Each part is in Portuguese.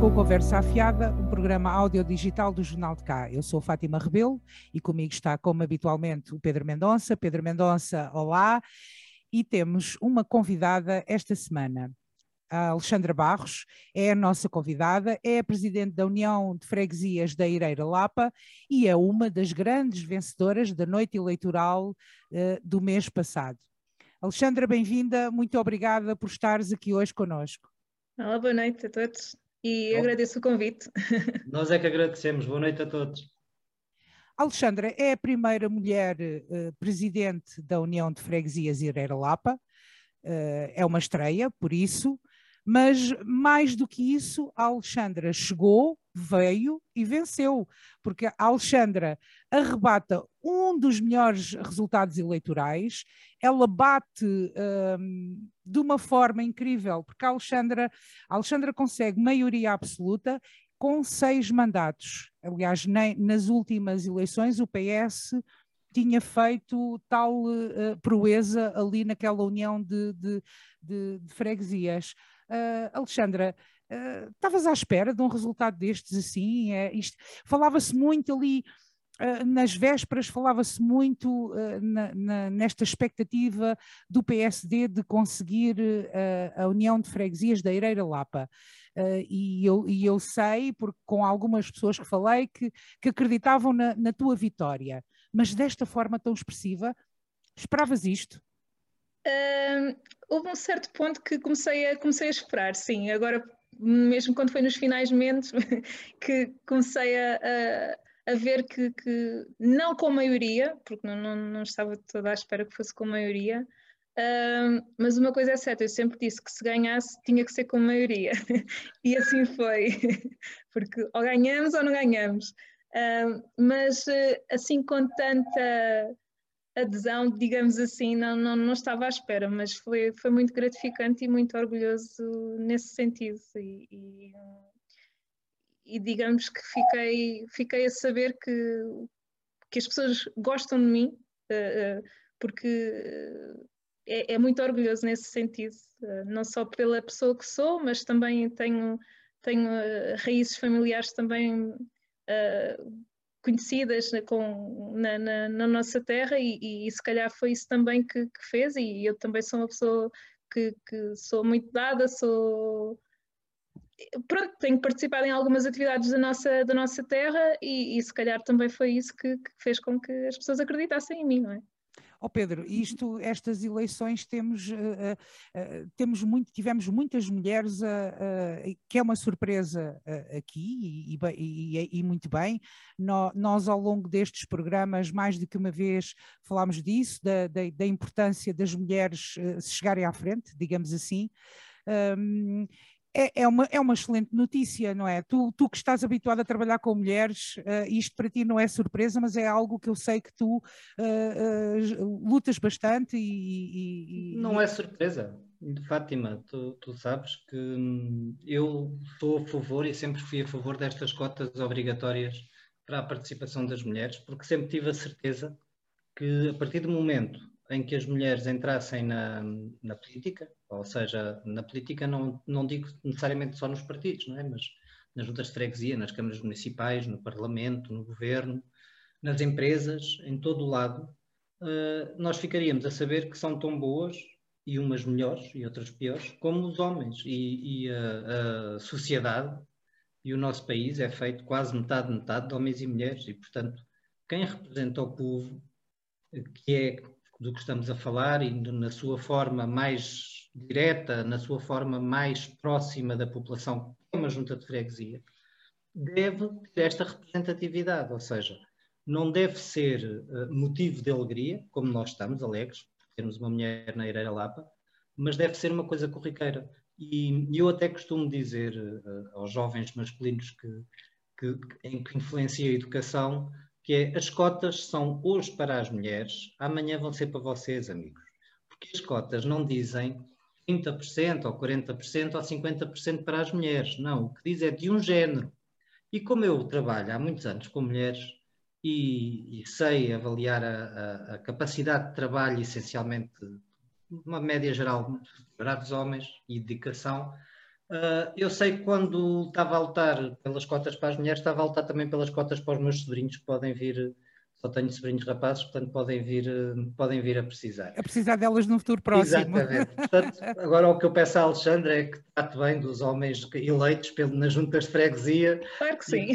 com Conversa Afiada, um programa audiodigital do Jornal de Cá. Eu sou Fátima Rebelo e comigo está, como habitualmente, o Pedro Mendonça. Pedro Mendonça, olá. E temos uma convidada esta semana. A Alexandra Barros é a nossa convidada, é a presidente da União de Freguesias da Ireira Lapa e é uma das grandes vencedoras da noite eleitoral uh, do mês passado. Alexandra, bem-vinda, muito obrigada por estares aqui hoje conosco. Olá, boa noite a todos e Bom, agradeço o convite. Nós é que agradecemos. Boa noite a todos. Alexandra é a primeira mulher uh, presidente da União de Freguesias Ireira Lapa. Uh, é uma estreia, por isso, mas mais do que isso, a Alexandra chegou, veio e venceu, porque a Alexandra arrebata um dos melhores resultados eleitorais, ela bate um, de uma forma incrível, porque a Alexandra, a Alexandra consegue maioria absoluta com seis mandatos. Aliás, nem, nas últimas eleições o PS tinha feito tal uh, proeza ali naquela união de, de, de, de freguesias. Uh, Alexandra, uh, estavas à espera de um resultado destes assim? É, Falava-se muito ali uh, nas vésperas, falava-se muito na, na, nesta expectativa do PSD de conseguir a união de freguesias da Eireira Lapa. e, eu, e eu sei, porque com algumas pessoas que falei, que, que acreditavam na, na tua vitória. Mas desta forma tão expressiva, esperavas isto? Uh, houve um certo ponto que comecei a, comecei a esperar, sim. Agora, mesmo quando foi nos finais meses, que comecei a, a, a ver que, que, não com maioria, porque não, não, não, estava toda à espera que fosse com maioria, uh, mas uma coisa é certa, eu sempre disse que se ganhasse tinha que ser com maioria. e assim foi, porque ou ganhamos ou não ganhamos. Uh, mas eh, assim com tanta adesão, digamos assim, não, não, não estava à espera, mas foi, foi muito gratificante e muito orgulhoso nesse sentido. E, e, e, digamos que fiquei, fiquei a saber que, que as pessoas gostam de mim, uh, uh, porque é, é, muito orgulhoso nesse sentido, uh, não só pela pessoa que sou, mas também tenho, tenho raízes familiares também conhecidas com, na, na, na, nossa terra e, e, se calhar foi isso também que, que, fez e eu também sou uma pessoa que, que sou muito dada, sou pronto, tenho participado em algumas atividades da nossa, da nossa terra e, e se calhar também foi isso que, que, fez com que as pessoas acreditassem em mim, não é? Ó oh Pedro, isto, estas eleições temos, uh, uh, temos muito, tivemos muitas mulheres, que é uma surpresa aqui e, e, e, muito bem. No, nós ao longo destes programas, mais do que uma vez falámos disso, da, da, da importância das mulheres se chegarem à frente, digamos assim. Um, é, é, uma, é uma excelente notícia, não é? Tu, tu que estás habituado a trabalhar com mulheres, uh, isto para ti não é surpresa, mas é algo que eu sei que tu uh, uh, lutas bastante e, e, Não é surpresa, Fátima, tu, tu sabes que hum, eu sou a favor e sempre fui a favor destas cotas obrigatórias para a participação das mulheres, porque sempre tive a certeza que a partir do momento em que as mulheres entrassem na, na política, ou seja, na política não, não digo necessariamente só nos partidos, não é? mas nas juntas de freguesia, nas câmaras municipais, no parlamento, no governo, nas empresas, em todo o lado, uh, nós ficaríamos a saber que são tão boas, e umas melhores e outras piores, como os homens. E, e a, a sociedade e o nosso país é feito quase metade, metade de homens e mulheres, e portanto, quem representa o povo, que é do que estamos a falar e na sua forma mais direta, na sua forma mais próxima da população, que é uma junta de freguesia, deve ter esta representatividade, ou seja, não deve ser uh, motivo de alegria, como nós estamos alegres, termos uma mulher na Eireira Lapa, mas deve ser uma coisa corriqueira. E, eu até costumo dizer uh, aos jovens masculinos que, que, em que influencia a educação, que é as cotas são hoje para as mulheres, amanhã vão ser para vocês, amigos. Porque as cotas não dizem 30% ou 40% ou 50% para as mulheres. Não, o que diz é de um género. E como eu trabalho há muitos anos com mulheres e, e sei avaliar a, a, a, capacidade de trabalho, essencialmente, uma média geral, para os homens e dedicação, Uh, eu sei que quando estava a lutar pelas cotas para as mulheres, estava a lutar também pelas cotas para os meus sobrinhos que podem vir só tenho sobrinhos rapazes, portanto podem vir, eh, podem vir a precisar. A precisar delas no futuro próximo. Exatamente. Portanto, agora o que eu peço à Alexandra é que trate bem dos homens eleitos pelo, nas juntas de freguesia. Claro que sim.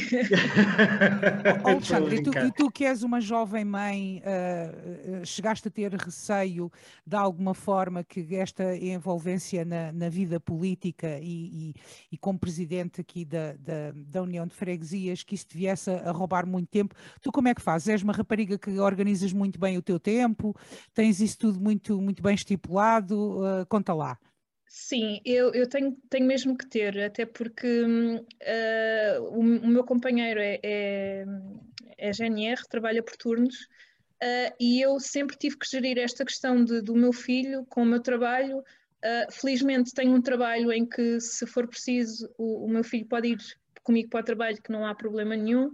oh, Alexandra, e tu, e tu, que és uma jovem mãe, uh, chegaste a ter receio de alguma forma que esta envolvência na, na vida política e, e, e, como presidente aqui da, da, da União de Freguesias, que isso te viesse a, a roubar muito tempo, tu como é que fazes? És uma rapariga que organizas muito bem o teu tempo, tens isso tudo muito, muito bem estipulado, uh, conta lá. Sim, eu, eu tenho, tenho mesmo que ter, até porque uh, o, o, meu companheiro é, é, é GNR, trabalha por turnos, uh, e eu sempre tive que gerir esta questão de, do meu filho com o meu trabalho. Uh, felizmente tenho um trabalho em que, se for preciso, o, o, meu filho pode ir comigo para o trabalho, que não há problema nenhum.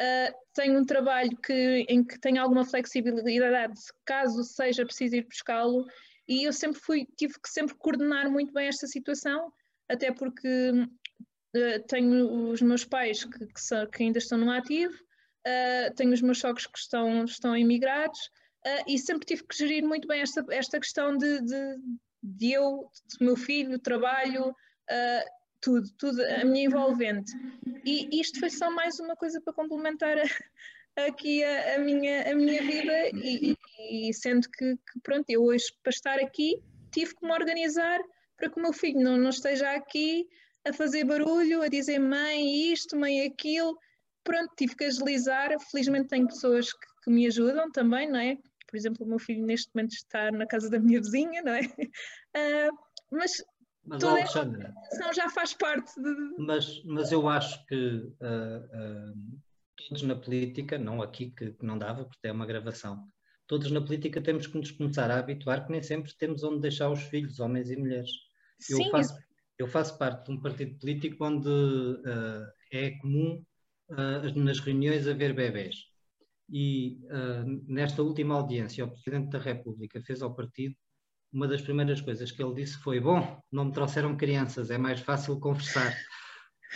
Uh, tenho um trabalho que, em que tenho alguma flexibilidade, caso seja preciso ir buscá-lo, e eu sempre fui, tive que sempre coordenar muito bem esta situação, até porque uh, tenho os meus pais que, que, são, que ainda estão no ativo, uh, tenho os meus sogros que estão, estão imigrados, e sempre tive que gerir muito bem esta, esta questão de, de, de eu, do meu filho, trabalho, tudo, tudo, a minha envolvente. E isto foi só mais uma coisa para complementar a, aqui a, a, minha, a minha vida e, e, e sendo que, que, pronto, eu hoje para estar aqui tive que me organizar para que o meu filho não, não esteja aqui a fazer barulho, a dizer mãe isto, mãe aquilo. Pronto, tive que agilizar. Felizmente tenho pessoas que, que me ajudam também, não é? Por exemplo, o meu filho neste momento está na casa da minha vizinha, não é? Uh, mas mas, Toda Alexandra, já faz parte de... Mas, mas eu acho que uh, uh, todos na política, não aqui que, que, não dava, porque é uma gravação, todos na política temos que nos começar a habituar que nem sempre temos onde deixar os filhos, homens e mulheres. Eu Sim. faço, eu faço parte de um partido político onde uh, é comum nas reuniões haver bebés. E nesta última audiência, o Presidente da República fez ao partido uma das primeiras coisas que ele disse foi: Bom, não me trouxeram crianças, é mais fácil conversar.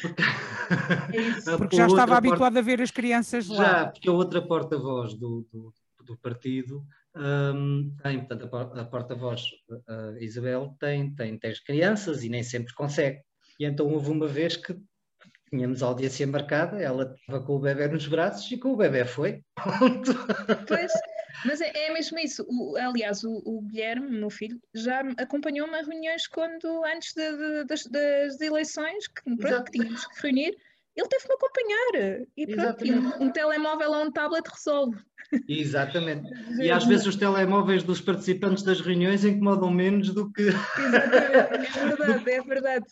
Porque, é porque já estava habituado a ver as crianças lá. Já, porque a outra porta-voz do, do, do, partido um, tem, portanto, a porta-voz uh, Isabel tem, tem, tem as crianças e nem sempre consegue. E então houve uma vez que tínhamos audiência marcada, ela estava com o bebê nos braços e com o bebê foi. Pois, mas é, é mesmo isso. O, aliás, o, o, Guilherme, meu filho, já acompanhou-me a reuniões quando, antes de, de, das, das, eleições, que, pronto, que tínhamos que reunir, ele teve-me acompanhar. E pronto, um, um, telemóvel ou um tablet resolve. Exatamente. E às vezes os telemóveis dos participantes das reuniões incomodam menos do que. Exatamente, é verdade, é verdade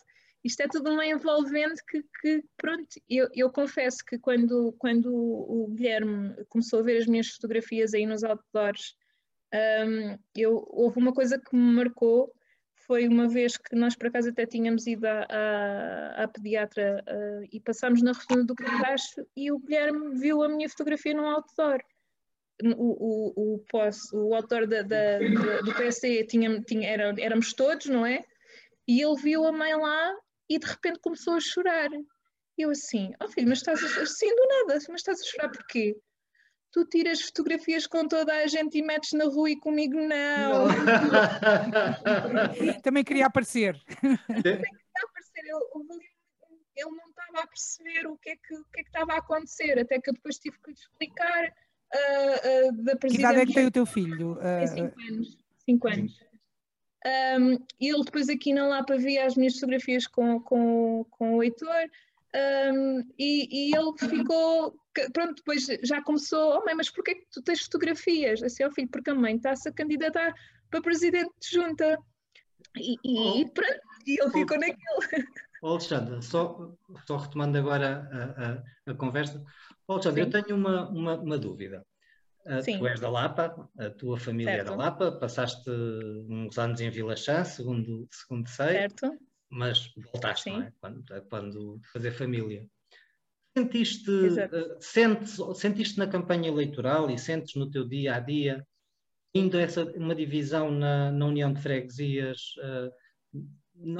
isto é tudo uma envolvente que, que pronto, eu, eu, confesso que quando, quando o Guilherme começou a ver as minhas fotografias aí nos outdoors, um, eu, houve uma coisa que me marcou, foi uma vez que nós por acaso até tínhamos ido à, à, pediatra uh, e passámos na rotunda do Carracho e o Guilherme viu a minha fotografia num outdoor. O, o, o, pós, o outdoor da, da, da, do PSD tinha, tinha, era, éramos todos, não é? E ele viu a mãe lá e de repente começou a chorar. Eu assim, ó oh filho, mas estás a assim do nada, mas estás a chorar porquê? Tu tiras fotografias com toda a gente e metes na rua e comigo não. não. Também queria aparecer. Também queria aparecer. Ele, não estava a perceber o que, é que, o que é que estava a acontecer, até que eu depois tive que lhe explicar uh, uh, da presidente. Que idade é que tem o teu filho? Tem 5 uh, anos. Cinco anos. Um, ele depois aqui na Lapa via as minhas fotografias com, com, com o Heitor um, e, e, ele ficou, pronto, depois já começou, oh mãe, mas porquê que tu tens fotografias? Assim, ó oh, filho, porque a mãe está-se a candidatar para presidente de junta. E, e, oh, pronto, e ele ficou oh, naquele. Oh, Alexandre, só, só retomando agora a, a, a conversa, oh, Alexandre, Sim. eu tenho uma, uma, uma dúvida. Uh, tu és da Lapa, a tua família certo. é da Lapa, passaste uns anos em Vila Chã, segundo, segundo sei, certo. mas voltaste, Sim. não é? Quando, quando fazer família. Sentiste, uh, sentes, sentiste na campanha eleitoral e sentes no teu dia a dia ainda essa, uma divisão na, na União de Freguesias uh,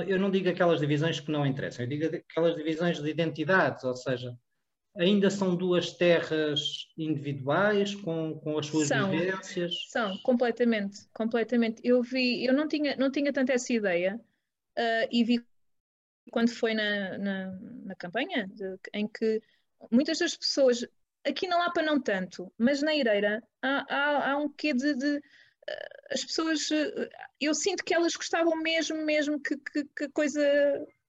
eu não digo aquelas divisões que não interessam, eu digo aquelas divisões de identidades, ou seja, ainda são duas terras individuais com, com as suas são, vivências? São, completamente, completamente. Eu vi, eu não tinha, não tinha tanto essa ideia uh, e vi quando foi na, na, na campanha, de, em que muitas das pessoas, aqui na Lapa não tanto, mas na Ireira há, há, há um quê de, de uh, as pessoas, uh, eu sinto que elas gostavam mesmo, mesmo que, que, que a coisa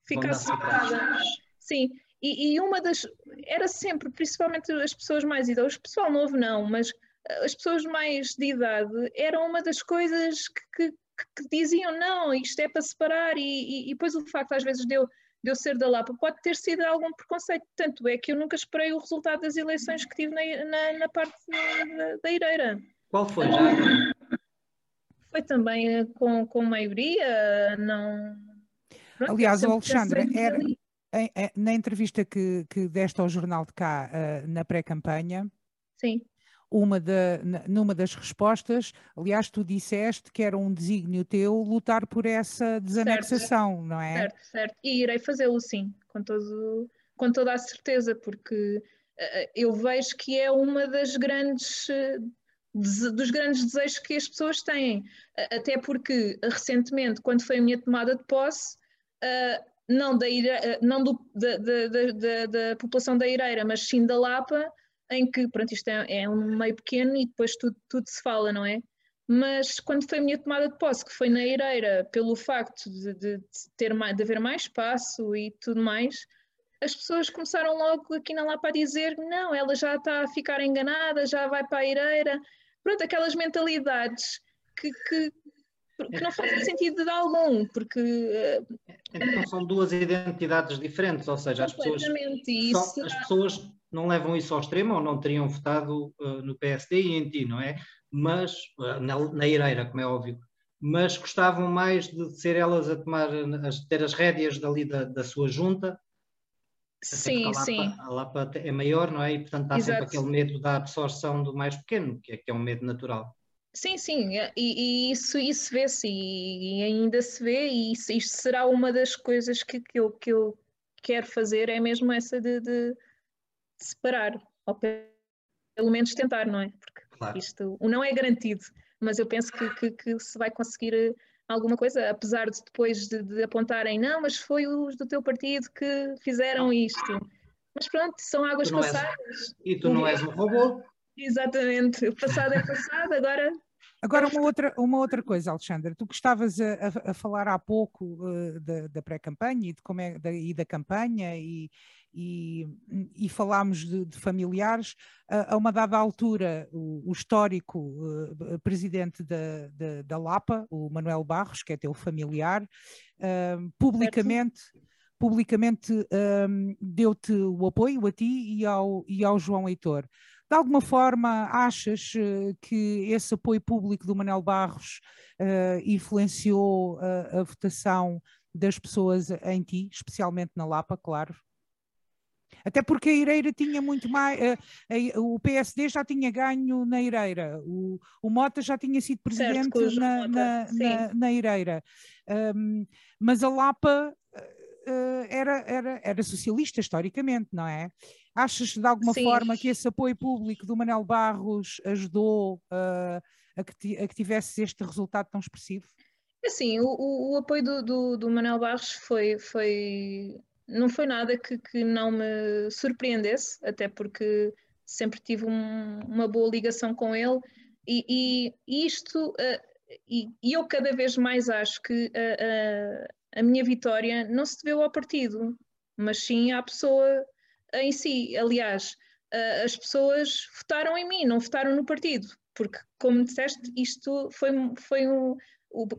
ficasse separada. Sim, e, e, uma das. Era sempre, principalmente as pessoas mais idosas, o pessoal novo não, mas eh, as pessoas mais de idade, era uma das coisas que, que, que diziam não, isto é para separar, e, e, e, depois o facto às vezes de eu, de eu ser da Lapa pode ter sido algum preconceito. Tanto é que eu nunca esperei o resultado das eleições que tive na, na, na parte da, da Ireira. Qual foi já? Foi também eh, com, com maioria, não. Pronto, Aliás, o Alexandre, era, na entrevista que, que deste ao Jornal de Cá uh, na pré-campanha, Sim. Uma da, numa das respostas, aliás, tu disseste que era um desígnio teu lutar por essa desanexação, certo, não é? Certo, certo. E irei fazê-lo sim, com, todo, com toda a certeza, porque uh, eu vejo que é uma das grandes. Uh, dos grandes desejos que as pessoas têm, até porque recentemente, quando foi a minha tomada de posse, não, da, eh, não do, da, da, da, população da Ireira, mas sim da Lapa, em que, pronto, isto é, é, um meio pequeno e depois tudo, tudo se fala, não é? Mas quando foi a minha tomada de posse, que foi na Ireira, pelo facto de, de, ter de haver mais espaço e tudo mais, as pessoas começaram logo aqui na Lapa a dizer não, ela já está a ficar enganada, já vai para a Ireira. Pronto, aquelas mentalidades que, que, que não fazem sentido de algum, porque. Então são duas identidades diferentes, ou seja, as pessoas, só, as pessoas não levam isso ao extremo ou não teriam votado uh, no PSD e em ti, não é? Mas, uh, na, na Ireira, como é óbvio, mas gostavam mais de ser elas a tomar, a ter as rédeas dali da, da sua junta. Sim, a Lapa, sim. A Lapa é maior, não é? E portanto há Exato. sempre aquele medo da absorção do mais pequeno, que é, que é um medo natural. Sim, sim, e, e isso, isso vê-se e, e, ainda se vê, e isso, isto será uma das coisas que, que, eu, que eu quero fazer, é mesmo essa de, de separar, ou pelo menos tentar, não é? Porque claro. isto o não é garantido, mas eu penso que, que, que, se vai conseguir eh, alguma coisa, apesar de depois de, de, apontarem, não, mas foi os do teu partido que fizeram isto. Mas pronto, são águas passadas. És, e tu não és um robô. Exatamente, o passado é passado, agora Agora, uma outra, uma outra coisa, Alexandra, tu que estavas a, a, a falar há pouco uh, da, da pré-campanha e, de como é, da, e da campanha e, e, e falámos de, de familiares, a, a, uma dada altura o, o histórico uh, presidente da, da, da, Lapa, o Manuel Barros, que é teu familiar, uh, publicamente... Publicamente deu-te o apoio a ti e ao, e ao João Heitor. De alguma forma, achas uh, que esse apoio público do Manuel Barros uh, influenciou a votação das pessoas em ti, especialmente na Lapa, claro? Até porque a Ireira tinha muito mais. Uh, uh, o PSD já tinha ganho na Ireira, o, o Mota já tinha sido presidente certo, na, na, na, na, Ireira. Um, mas a Lapa era, era, era socialista historicamente, não é? Achas de alguma Sim. forma que esse apoio público do Manel Barros ajudou uh, a, que a que tivesse este resultado tão expressivo? Assim, o, o, o apoio do, do, do, Manel Barros foi, foi não foi nada que, que não me surpreendesse, até porque sempre tive um, uma boa ligação com ele e, e isto uh, e, e, eu cada vez mais acho que a minha vitória não se deveu ao partido, mas sim à pessoa em si. Aliás, as pessoas votaram em mim, não votaram no partido, porque, como disseste, isto foi, foi um,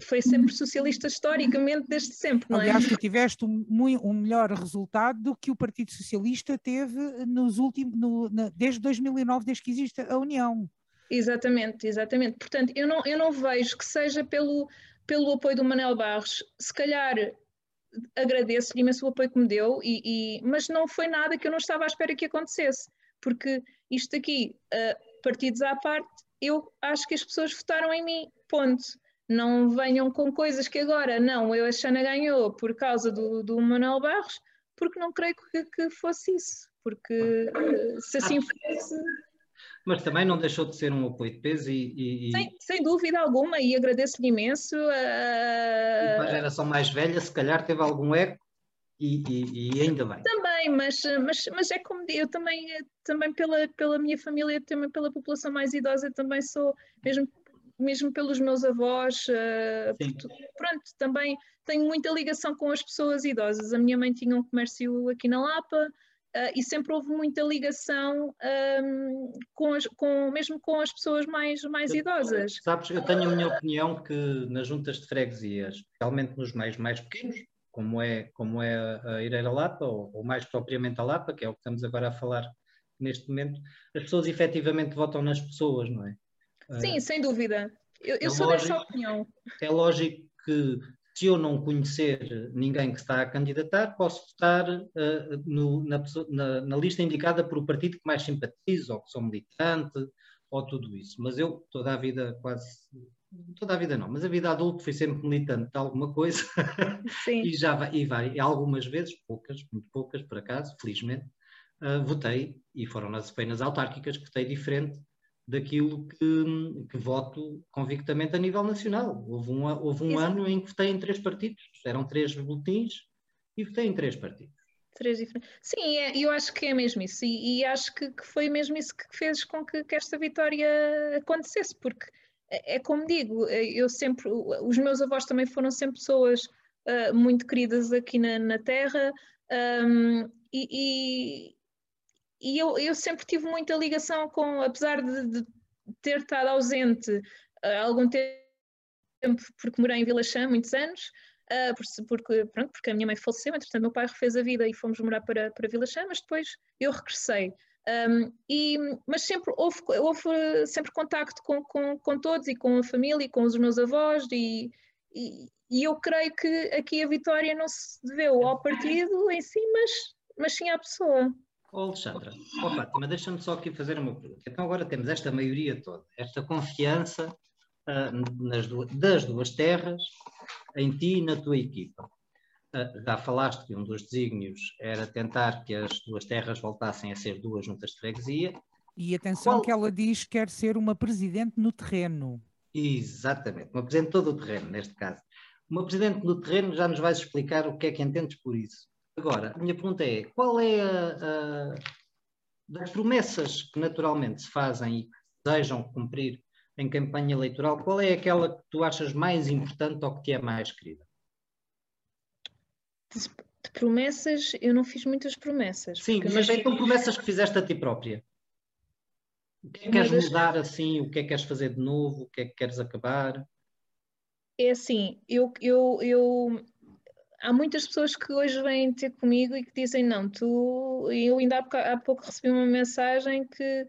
foi sempre socialista historicamente desde sempre, não é? Aliás, tu tiveste um, um, melhor resultado do que o Partido Socialista teve nos últimos, no, na, desde 2009, desde que existe a União. Exatamente, exatamente. Portanto, eu não, eu não vejo que seja pelo, pelo apoio do Manel Barros, se calhar agradeço-lhe imenso o apoio que me deu, e, e, mas não foi nada que eu não estava à espera que acontecesse, porque isto aqui, uh, partidos à parte, eu acho que as pessoas votaram em mim, ponto. não venham com coisas que agora, não, eu a Xana ganhou por causa do, do Manuel Barros, porque não creio que, que fosse isso, porque eh, se assim fosse... Mas também não deixou de ser um apoio de peso e... e... Sem, sem, dúvida alguma, e agradeço-lhe imenso. Para a geração mais velha, se calhar teve algum eco e, e, e, ainda bem. Também, mas, mas, mas é como eu também, também pela, pela minha família, também pela população mais idosa, também sou, mesmo, mesmo pelos meus avós, uh, pronto, também tenho muita ligação com as pessoas idosas. A minha mãe tinha um comércio aqui na Lapa, Uh, e sempre houve muita ligação um, com, as, com, mesmo com as pessoas mais, mais idosas. Sabes, eu tenho a minha opinião que nas juntas de freguesias, especialmente nos meios mais pequenos, como é, como é a Ireira Lapa, ou, ou, mais propriamente a Lapa, que é o que estamos agora a falar neste momento, as pessoas efetivamente votam nas pessoas, não é? Sim, uh, sem dúvida. Eu, eu é sou lógico, dessa opinião. É lógico que se eu não conhecer ninguém que está a candidatar, posso votar uh, no, na, na, na, lista indicada por o partido que mais simpatizo, ou que sou militante, ou tudo isso. Mas eu, toda a vida, quase. Toda a vida não, mas a vida adulta fui sempre militante de alguma coisa Sim. e já e vai, algumas vezes, poucas, muito poucas por acaso, felizmente, uh, votei e foram nas apenas autárquicas que votei diferente daquilo que, que, voto convictamente a nível nacional. Houve um, houve um ano em que votei em três partidos, eram três boletins e votei em três partidos. Três diferentes. Sim, é, eu acho que é mesmo isso, e, e acho que, que, foi mesmo isso que fez com que, que esta vitória acontecesse, porque é, é, como digo, eu sempre, os meus avós também foram sempre pessoas uh, muito queridas aqui na, na terra, um, e, e eu, eu sempre tive muita ligação com, apesar de, de ter estado ausente uh, algum tempo, porque morei em Vila Chã muitos anos, uh, porque, pronto, porque a minha mãe faleceu, entretanto meu pai refez a vida e fomos morar para, para Vila Chã, mas depois eu regressei. Um, e, mas sempre houve, houve sempre contacto com, com, com, todos e com a família e com os meus avós e, e, e, eu creio que aqui a vitória não se deveu ao partido em si, mas, mas sim à pessoa. Oh, Alexandra, oh, Fátima, deixa-me só aqui fazer uma pergunta. Então agora temos esta maioria toda, esta confiança uh, nas duas, das duas terras em ti e na tua equipa. Uh, já falaste que um dos desígnios era tentar que as duas terras voltassem a ser duas juntas de freguesia. E atenção Qual... que ela diz que quer ser uma presidente no terreno. Exatamente, uma presidente todo o terreno, neste caso. Uma presidente no terreno já nos vais explicar o que é que entendes por isso. Agora, a minha pergunta é: qual é a, a, das promessas que naturalmente se fazem e que desejam cumprir em campanha eleitoral, qual é aquela que tu achas mais importante ou que te é mais querida? De, promessas, eu não fiz muitas promessas. Sim, mas nós... então promessas que fizeste a ti própria. O que é que queres das... mudar assim? O que é que queres fazer de novo? O que é que queres acabar? É assim, eu, eu, eu há muitas pessoas que hoje vêm ter comigo e que dizem não, tu, eu ainda há, pouco recebi uma mensagem que,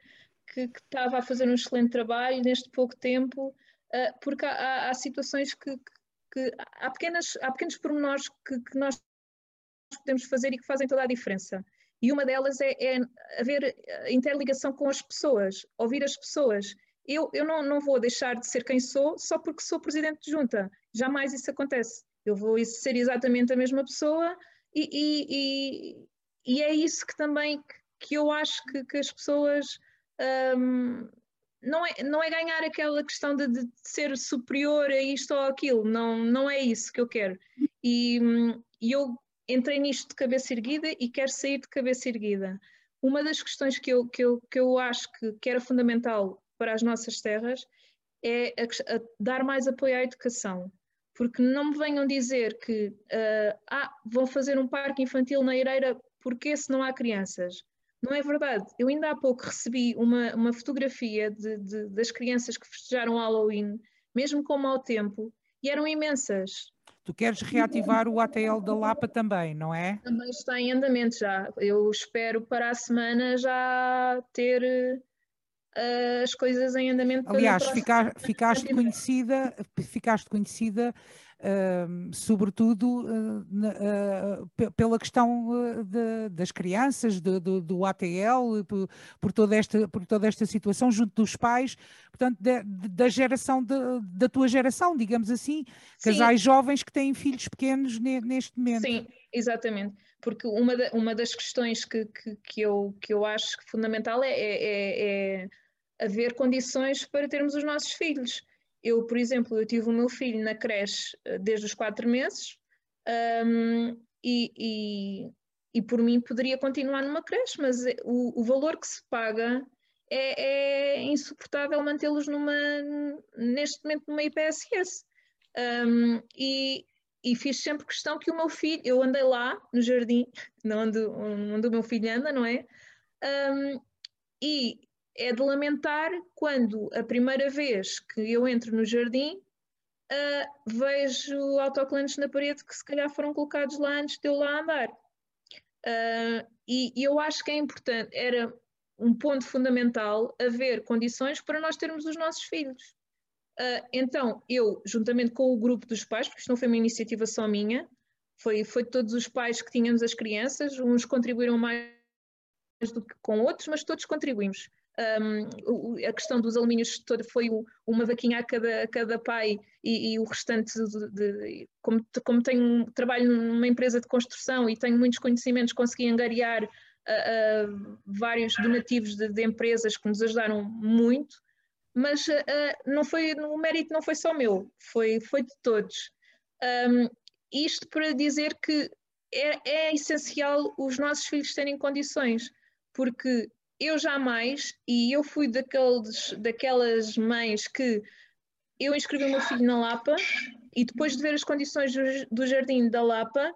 que, que, estava a fazer um excelente trabalho neste pouco tempo, uh, porque há, há, há situações que, que, há, pequenas, há pequenos pormenores que, que nós podemos fazer e que fazem toda a diferença. E uma delas é, é haver interligação com as pessoas, ouvir as pessoas. Eu, eu não, não vou deixar de ser quem sou só porque sou presidente de junta. Jamais isso acontece eu vou ser exatamente a mesma pessoa e, e, e, e é isso que também que eu acho que, que as pessoas um, não, é, não é ganhar aquela questão de, de, ser superior a isto ou aquilo, não, não é isso que eu quero. E, e eu entrei nisto de cabeça erguida e quero sair de cabeça erguida. Uma das questões que eu, que eu, que eu acho que, que era fundamental para as nossas terras é a, a dar mais apoio à educação porque não me venham dizer que uh, ah, vão fazer um parque infantil na Eireira porque se não há crianças. Não é verdade. Eu ainda há pouco recebi uma, uma fotografia de, de, das crianças que festejaram Halloween, mesmo com mau tempo, e eram imensas. Tu queres reativar o ATL da Lapa também, não é? Também está em andamento já. Eu espero para a semana já ter uh, as coisas em andamento. Aliás, ficar, ficaste conhecida, ficaste conhecida Uh, sobretudo uh, uh, pela questão de, das crianças, do, do, do ATL, por, por, toda esta, por toda esta situação junto dos pais, portanto, de, de, da geração, da tua geração, digamos assim, casais Sim. jovens que têm filhos pequenos ne, neste momento. Sim, exatamente. Porque uma, uma das questões que, que, que, eu, que eu acho fundamental é, é, é, é haver condições para termos os nossos filhos eu, por exemplo, eu tive o meu filho na creche eh, desde os quatro meses um, e, e, e, por mim poderia continuar numa creche, mas é, o, o valor que se paga é, é insuportável mantê-los numa, neste momento numa IPSS. Um, e, e fiz sempre questão que o meu filho, eu andei lá no jardim, onde, onde o meu filho anda, não é? Um, e é de lamentar quando a primeira vez que eu entro no jardim uh, vejo autocolantes na parede que se calhar foram colocados lá antes de eu lá andar. Uh, e, e, eu acho que é importante, era um ponto fundamental haver condições para nós termos os nossos filhos. Uh, então, eu, juntamente com o grupo dos pais, porque isto não foi uma iniciativa só minha, foi, foi todos os pais que tínhamos as crianças, uns contribuíram mais do que com outros, mas todos contribuímos. Um, a questão dos alumínios foi uma vaquinha a cada, a cada pai e, e o restante, de, de, como, como tenho trabalho numa empresa de construção e tenho muitos conhecimentos, consegui angariar uh, uh, vários donativos de, de, empresas que nos ajudaram muito, mas uh, não foi, o mérito não foi só meu, foi, foi de todos. Um, isto para dizer que é, é essencial os nossos filhos terem condições, porque eu jamais, e eu fui daqueles, daquelas mães que eu inscrevi o meu filho na Lapa e depois de ver as condições do, do jardim da Lapa,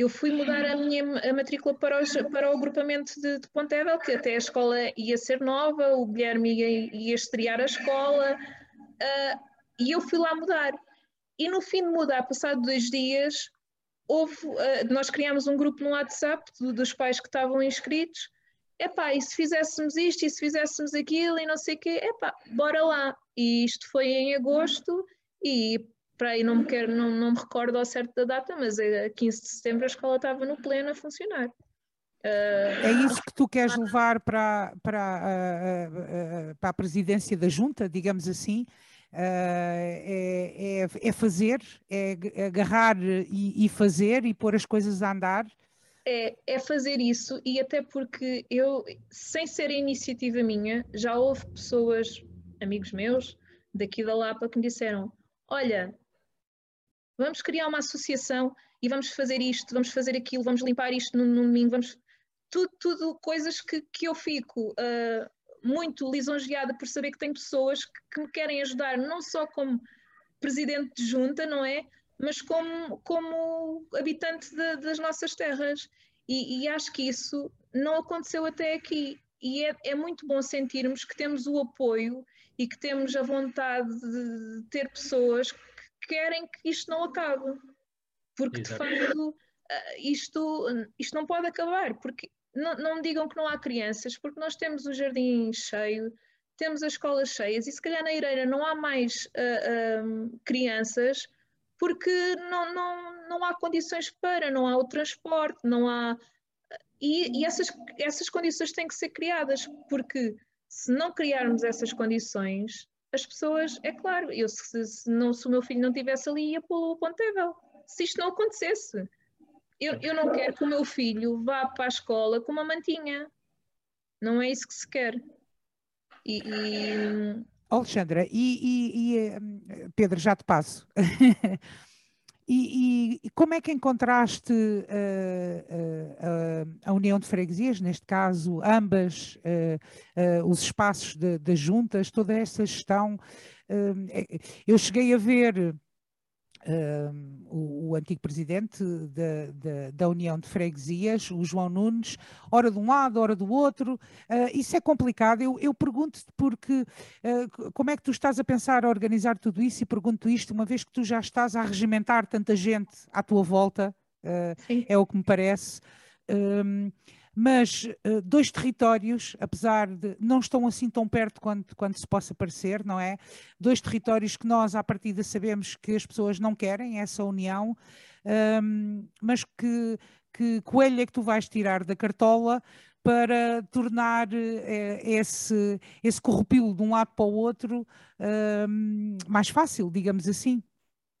eu fui mudar a minha matrícula para, os, para o agrupamento de, de que até a escola ia ser nova, o Guilherme ia, ia estrear a escola, uh, e eu fui lá mudar. E no fim de mudar, passado dois dias, houve, uh, nós criámos um grupo no WhatsApp dos pais que estavam inscritos, epá, e se fizéssemos isto, e se fizéssemos aquilo, e não sei o quê, epá, bora lá. E isto foi em agosto, e para aí não me quero, não, não me recordo ao certo da data, mas a 15 de setembro a escola estava no pleno a funcionar. Uh, é isso que tu queres levar para, para, uh, uh, para a presidência da junta, digamos assim? É, é, é, fazer, é agarrar e, e fazer e pôr as coisas a andar é, é fazer isso e até porque eu, sem ser iniciativa minha, já houve pessoas, amigos meus, daqui da Lapa, que me disseram: Olha, vamos criar uma associação e vamos fazer isto, vamos fazer aquilo, vamos limpar isto no, no domingo, vamos. Tudo, tudo coisas que, que eu fico uh, muito lisonjeada por saber que tem pessoas que, que me querem ajudar, não só como presidente de junta, não é? mas como, como habitante de, das nossas terras. E, e, acho que isso não aconteceu até aqui. E é, é, muito bom sentirmos que temos o apoio e que temos a vontade de ter pessoas querem que isto não acabe. Porque, Exato. de facto, eh, isto, isto não pode acabar. Porque não, não me digam que não há crianças, porque nós temos o jardim cheio, temos as escolas cheias e se calhar na Ireira não há mais uh, uh, crianças porque não, não, não há condições para, não há o transporte, não há. E, e essas, essas condições têm que ser criadas, porque se não criarmos essas condições, as pessoas, é claro, eu se, se, não, se o meu filho não estivesse ali, ia pô-lo pontével. Se isto não acontecesse, eu, eu não quero que o meu filho vá para a escola com uma mantinha. Não é isso que se quer. E, e Alexandra, e, e, e, hum, Pedro, já te passo. e, e, como é que encontraste uh, uh, a União de Freguesias, neste caso, ambas, uh, os espaços das juntas, toda essa gestão? Eu cheguei a ver o, o, antigo presidente da, da, da, União de Freguesias, o João Nunes, hora de um lado, hora do outro. Uh, isso é complicado. Eu, eu pergunto-te porque uh, como é que tu estás a pensar a organizar tudo isso e pergunto isto, uma vez que tu já estás a regimentar tanta gente à tua volta, uh, é o que me parece. Um, mas uh, dois territórios, apesar de não estão assim tão perto quanto, quanto se possa parecer, não é? Dois territórios que nós, à partida, sabemos que as pessoas não querem essa união, um, mas que, que coelho é que tu vais tirar da cartola para tornar uh, esse, esse corrupilo de um lado para o outro uh, mais fácil, digamos assim.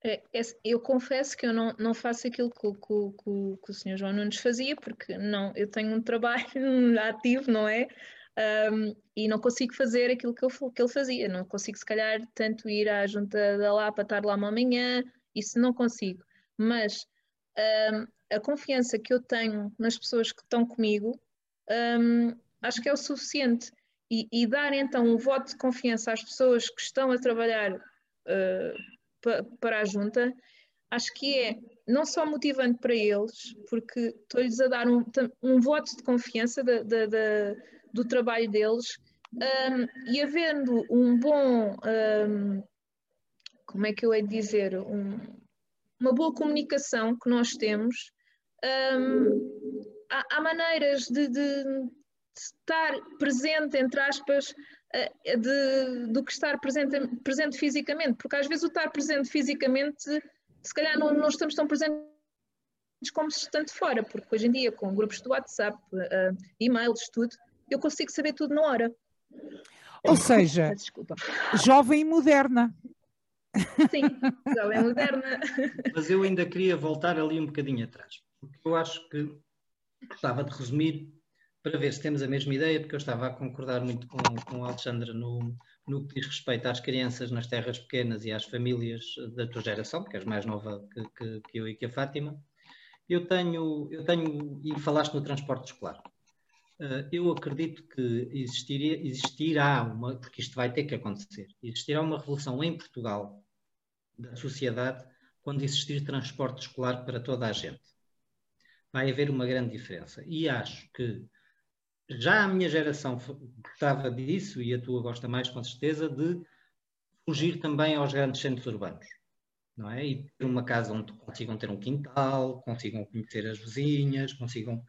É, é, eu confesso que eu não, não faço aquilo que, que, que, que, o Sr. João Nunes fazia, porque não, eu tenho um trabalho ativo, não é? Um, e não consigo fazer aquilo que, eu, que ele fazia. Não consigo, se calhar, tanto ir à junta da lá para estar lá uma manhã, isso não consigo. Mas um, a confiança que eu tenho nas pessoas que estão comigo, um, acho que é o suficiente. E, e, dar então um voto de confiança às pessoas que estão a trabalhar uh, para a junta, acho que é não só motivante para eles, porque estou-lhes a dar um, um, voto de confiança de, de, de, do trabalho deles, um, e havendo um bom, um, como é que eu hei de dizer, um, uma boa comunicação que nós temos, há, há, maneiras de, estar presente, entre aspas, de, do que estar presente, presente fisicamente, porque às vezes o estar presente fisicamente, se calhar não, não estamos tão presentes como se estando fora, porque hoje em dia, com grupos de WhatsApp, uh, e-mails, tudo, eu consigo saber tudo na hora. Ou seja, jovem e moderna. Sim, jovem e moderna. Mas eu ainda queria voltar ali um bocadinho atrás, porque eu acho que gostava de resumir para ver se temos a mesma ideia, porque eu estava a concordar muito com, com a Alexandra no, no que diz respeito às crianças nas terras pequenas e às famílias da tua geração, porque és mais nova que, que, que eu e que a Fátima. Eu tenho, eu tenho, e falaste no transporte escolar. Uh, eu acredito que existiria, existirá uma, porque isto vai ter que acontecer, existirá uma revolução em Portugal da sociedade quando existir transporte escolar para toda a gente. Vai haver uma grande diferença. E acho que já a minha geração gostava disso, e a tua gosta mais com certeza, de fugir também aos grandes centros urbanos. Não é? E ter uma casa onde consigam ter um quintal, consigam conhecer as vizinhas, consigam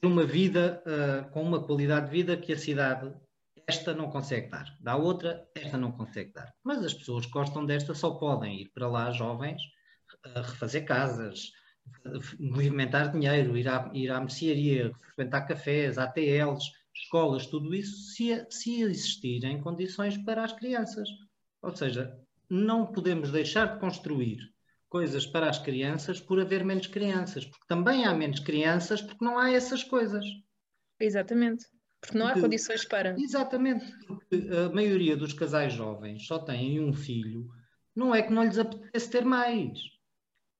ter uma vida uh, com uma qualidade de vida que a cidade, esta não consegue dar. Da outra, esta não consegue dar. Mas as pessoas que gostam desta só podem ir para lá, jovens, uh, refazer casas, movimentar dinheiro, ir à, ir à mercearia, frequentar cafés, ATLs, escolas, tudo isso, se, se existirem condições para as crianças. Ou seja, não podemos deixar de construir coisas para as crianças por haver menos crianças, porque também há menos crianças porque não há essas coisas. Exatamente. Porque não há condições para. Exatamente. Porque a maioria dos casais jovens só têm um filho, não é que não lhes apetece ter mais.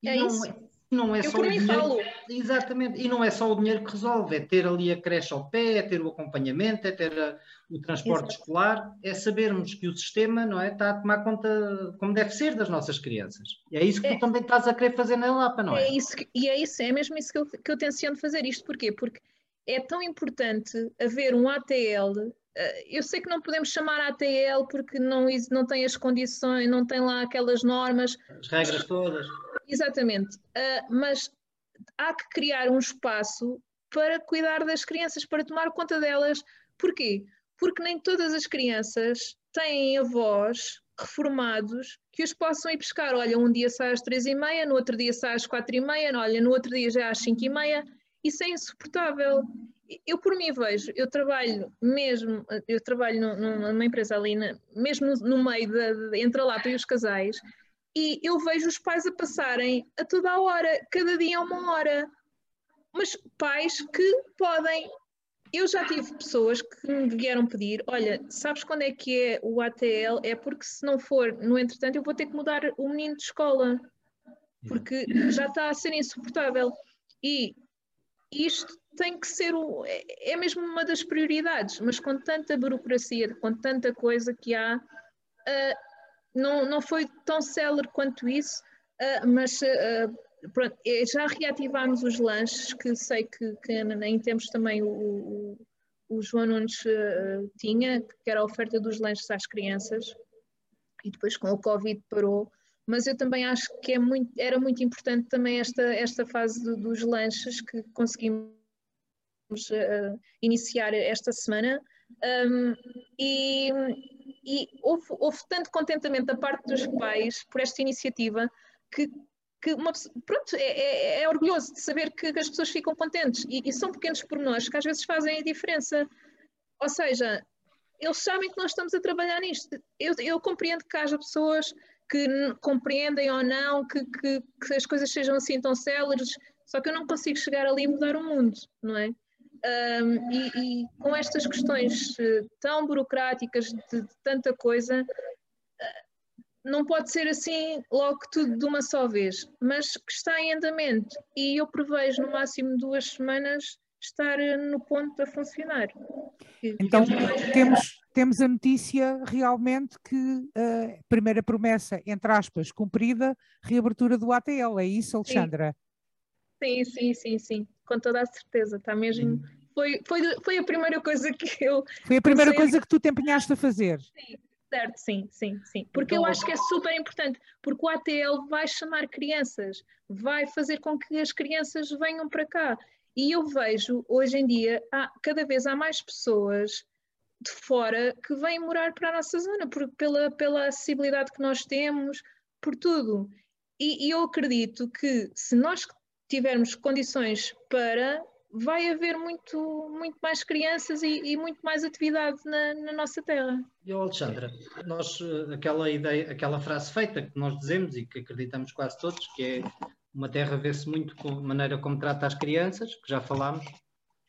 E é isso. Não é eu só o dinheiro. Falo. Exatamente. E não é só o dinheiro que resolve, é ter ali a creche ao pé, é ter o acompanhamento, é ter a, o transporte Exato. escolar, é sabermos que o sistema não é, está a tomar conta como deve ser das nossas crianças. E é isso que é, tu também estás a querer fazer na Lapa, não é? é isso que, e é isso, é mesmo isso que eu, que eu tenciono fazer isto. Porquê? Porque é tão importante haver um ATL eu sei que não podemos chamar ATL porque não, não tem as condições, não tem lá aquelas normas. As regras todas. Exatamente. Uh, mas há que criar um espaço para cuidar das crianças, para tomar conta delas. Porquê? Porque nem todas as crianças têm avós reformados que os possam ir pescar. Olha, um dia sai às três e meia, no outro dia sai às quatro e meia, olha, no outro dia já às cinco e meia. Isso é insuportável eu por mim vejo, eu trabalho mesmo, eu trabalho numa empresa ali, mesmo no, meio de, de, entre a lata e os casais, e eu vejo os pais a passarem a toda a hora, cada dia uma hora. Mas pais que podem. Eu já tive pessoas que me vieram pedir: olha, sabes quando é que é o ATL? É porque se não for, no entretanto, eu vou ter que mudar o menino de escola, porque já está a ser insuportável. E isto tem que ser o, é, é mesmo uma das prioridades, mas com tanta burocracia, com tanta coisa que há, uh, não, não foi tão célere quanto isso, uh, mas uh, pronto, é, já reativámos os lanches, que sei que, que em tempos também o, o, o João Nunes tinha, que era a oferta dos lanches às crianças, e depois com o Covid parou, mas eu também acho que é muito, era muito importante também esta, esta fase do, dos lanches que conseguimos uh, iniciar esta semana. Um, e, e houve, houve, tanto contentamento da parte dos pais por esta iniciativa que, que uma, pronto, é, é, é, orgulhoso de saber que, que, as pessoas ficam contentes e, e são pequenos pormenores que às vezes fazem a diferença. Ou seja, eles sabem que nós estamos a trabalhar nisto. Eu, eu compreendo que haja pessoas que compreendem ou não que, que, que, as coisas sejam assim tão céleres, só que eu não consigo chegar ali e mudar o mundo, não é? Um, e, e, com estas questões eh, tão burocráticas de, de, tanta coisa, eh, não pode ser assim logo tudo de uma só vez, mas que está em andamento e eu prevejo no máximo duas semanas estar eh, no ponto a funcionar. Então temos, temos a notícia realmente que a primeira promessa, entre aspas, cumprida, reabertura do ATL, é isso, Alexandra? Sim, sim, sim, sim, com toda a certeza, está mesmo. Foi, foi, foi a primeira coisa que eu. Foi a primeira coisa que tu te empenhaste a fazer. Sim, certo, sim, sim, sim. Porque eu então, acho que é super importante, porque o ATL vai chamar crianças, vai fazer com que as crianças venham para cá. E eu vejo, hoje em dia, há, cada vez há mais pessoas de fora que vêm morar para a nossa zona, por, pela, pela acessibilidade que nós temos, por tudo. E, e eu acredito que se nós tivermos condições para, vai haver muito, muito mais crianças e, e muito mais atividade na, na, nossa terra. E Alexandra, nós, eh, aquela ideia, aquela frase feita que nós dizemos e que acreditamos quase todos, que é uma terra vê-se muito com a maneira como trata as crianças, que já falámos,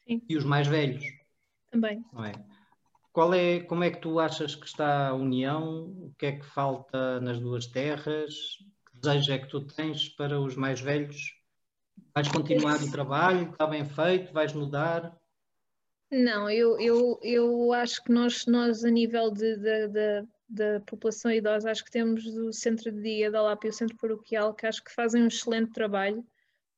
Sim. e os mais velhos. Também. Não é? Qual é, como é que tu achas que está a união? O que é que falta nas duas terras? Que desejo é que tu tens para os mais velhos? Vais continuar o trabalho? Está bem feito? Vais mudar? Não, eu, eu, eu acho que nós, nós a nível de, de, de, da população idosa, acho que temos o Centro de Dia da LAP e o Centro Paroquial, que acho que fazem um excelente trabalho.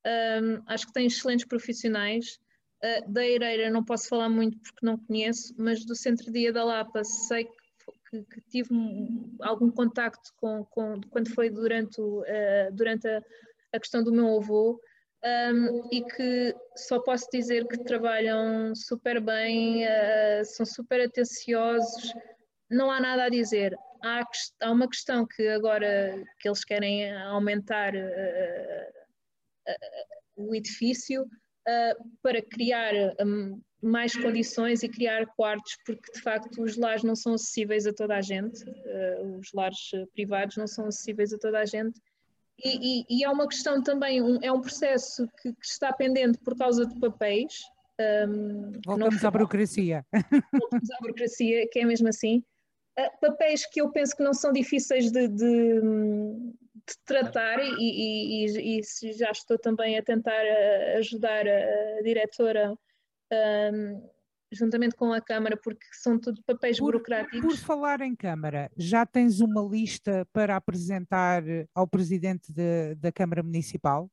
Um, acho que têm excelentes profissionais. Uh, da Eireira não posso falar muito porque não conheço, mas do Centro de Dia da Lapa sei que, que, que tive um, algum contacto com, com, quando foi durante, uh, durante a, a, questão do meu avô um, e que só posso dizer que trabalham super bem, uh, são super atenciosos, não há nada a dizer. Há, há uma questão que agora que eles querem aumentar o edifício uh, para criar um, mais condições e criar quartos, porque de facto os lares não são acessíveis a toda a gente, uh, os lares privados não são acessíveis a toda a gente. E, e, e é uma questão também, um, é um processo que, que, está pendente por causa de papéis. Um, Voltamos à burocracia. Voltamos à burocracia, que é mesmo assim. Uh, papéis que eu penso que não são difíceis de, de, de tratar e, e, e, e, já estou também a tentar uh, ajudar a, a diretora um, juntamente com a Câmara, porque são tudo papéis por, burocráticos. Por falar em Câmara, já tens uma lista para apresentar ao Presidente de, da Câmara Municipal?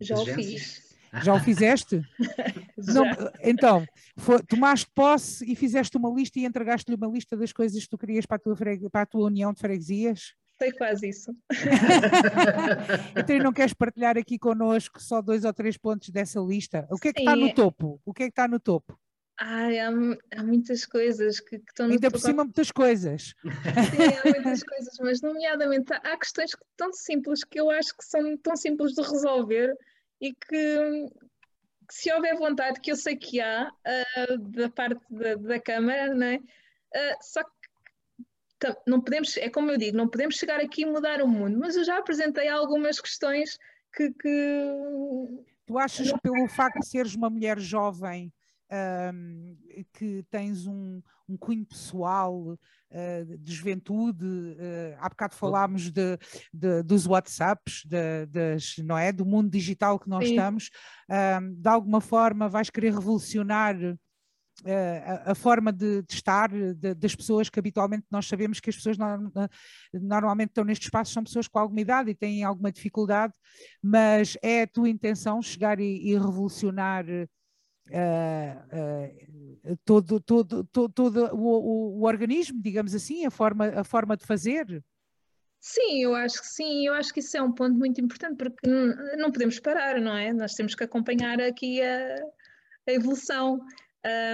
Já o fiz. Já o fizeste? Não, então, foi, tomaste posse e fizeste uma lista e entregaste-lhe uma lista das coisas que tu querias para a tua, para a tua união de freguesias? Sei quase isso. então não queres partilhar aqui connosco só dois ou três pontos dessa lista? O que é que Sim. está no topo? O que é que está no topo? Ai, há, há muitas coisas que, que estão no Ainda por cima muitas coisas. Sim, há muitas coisas, mas nomeadamente há questões tão simples que eu acho que são tão simples de resolver e que, que se houver vontade, que eu sei que há uh, da parte da, da Câmara, né? Uh, só que não podemos, é como eu digo, não podemos chegar aqui e mudar o mundo, mas eu já apresentei algumas questões que. que... Tu achas que pelo facto de seres uma mulher jovem um, que tens um, um cunho pessoal uh, de juventude, uh, há bocado falámos de, de, dos WhatsApps, de, das, não é? do mundo digital que nós Sim. estamos, um, de alguma forma vais querer revolucionar Uh, a, a, forma de, de estar de, das pessoas que habitualmente nós sabemos que as pessoas no, normalmente estão nestes espaços são pessoas com alguma idade e têm alguma dificuldade, mas é a tua intenção chegar e, e revolucionar uh, uh, todo, todo, todo, todo o, o, o, organismo, digamos assim, a forma, a forma de fazer? Sim, eu acho que sim, eu acho que isso é um ponto muito importante porque não podemos parar, não é? Nós temos que acompanhar aqui a, a evolução.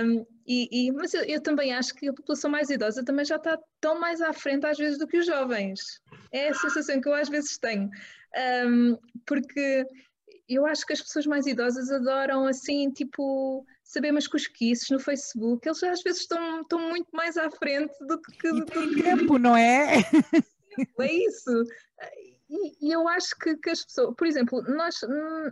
Um, e, e, mas eu, eu, também acho que a população mais idosa também já está tão mais à frente às vezes do que os jovens. É a sensação que eu às vezes tenho. Um, porque eu acho que as pessoas mais idosas adoram assim, tipo, saber umas cosquices no Facebook. Eles às vezes estão, estão muito mais à frente do que. E tem tempo, não é? É isso. E, e eu acho que, que, as pessoas, por exemplo, nós, hum,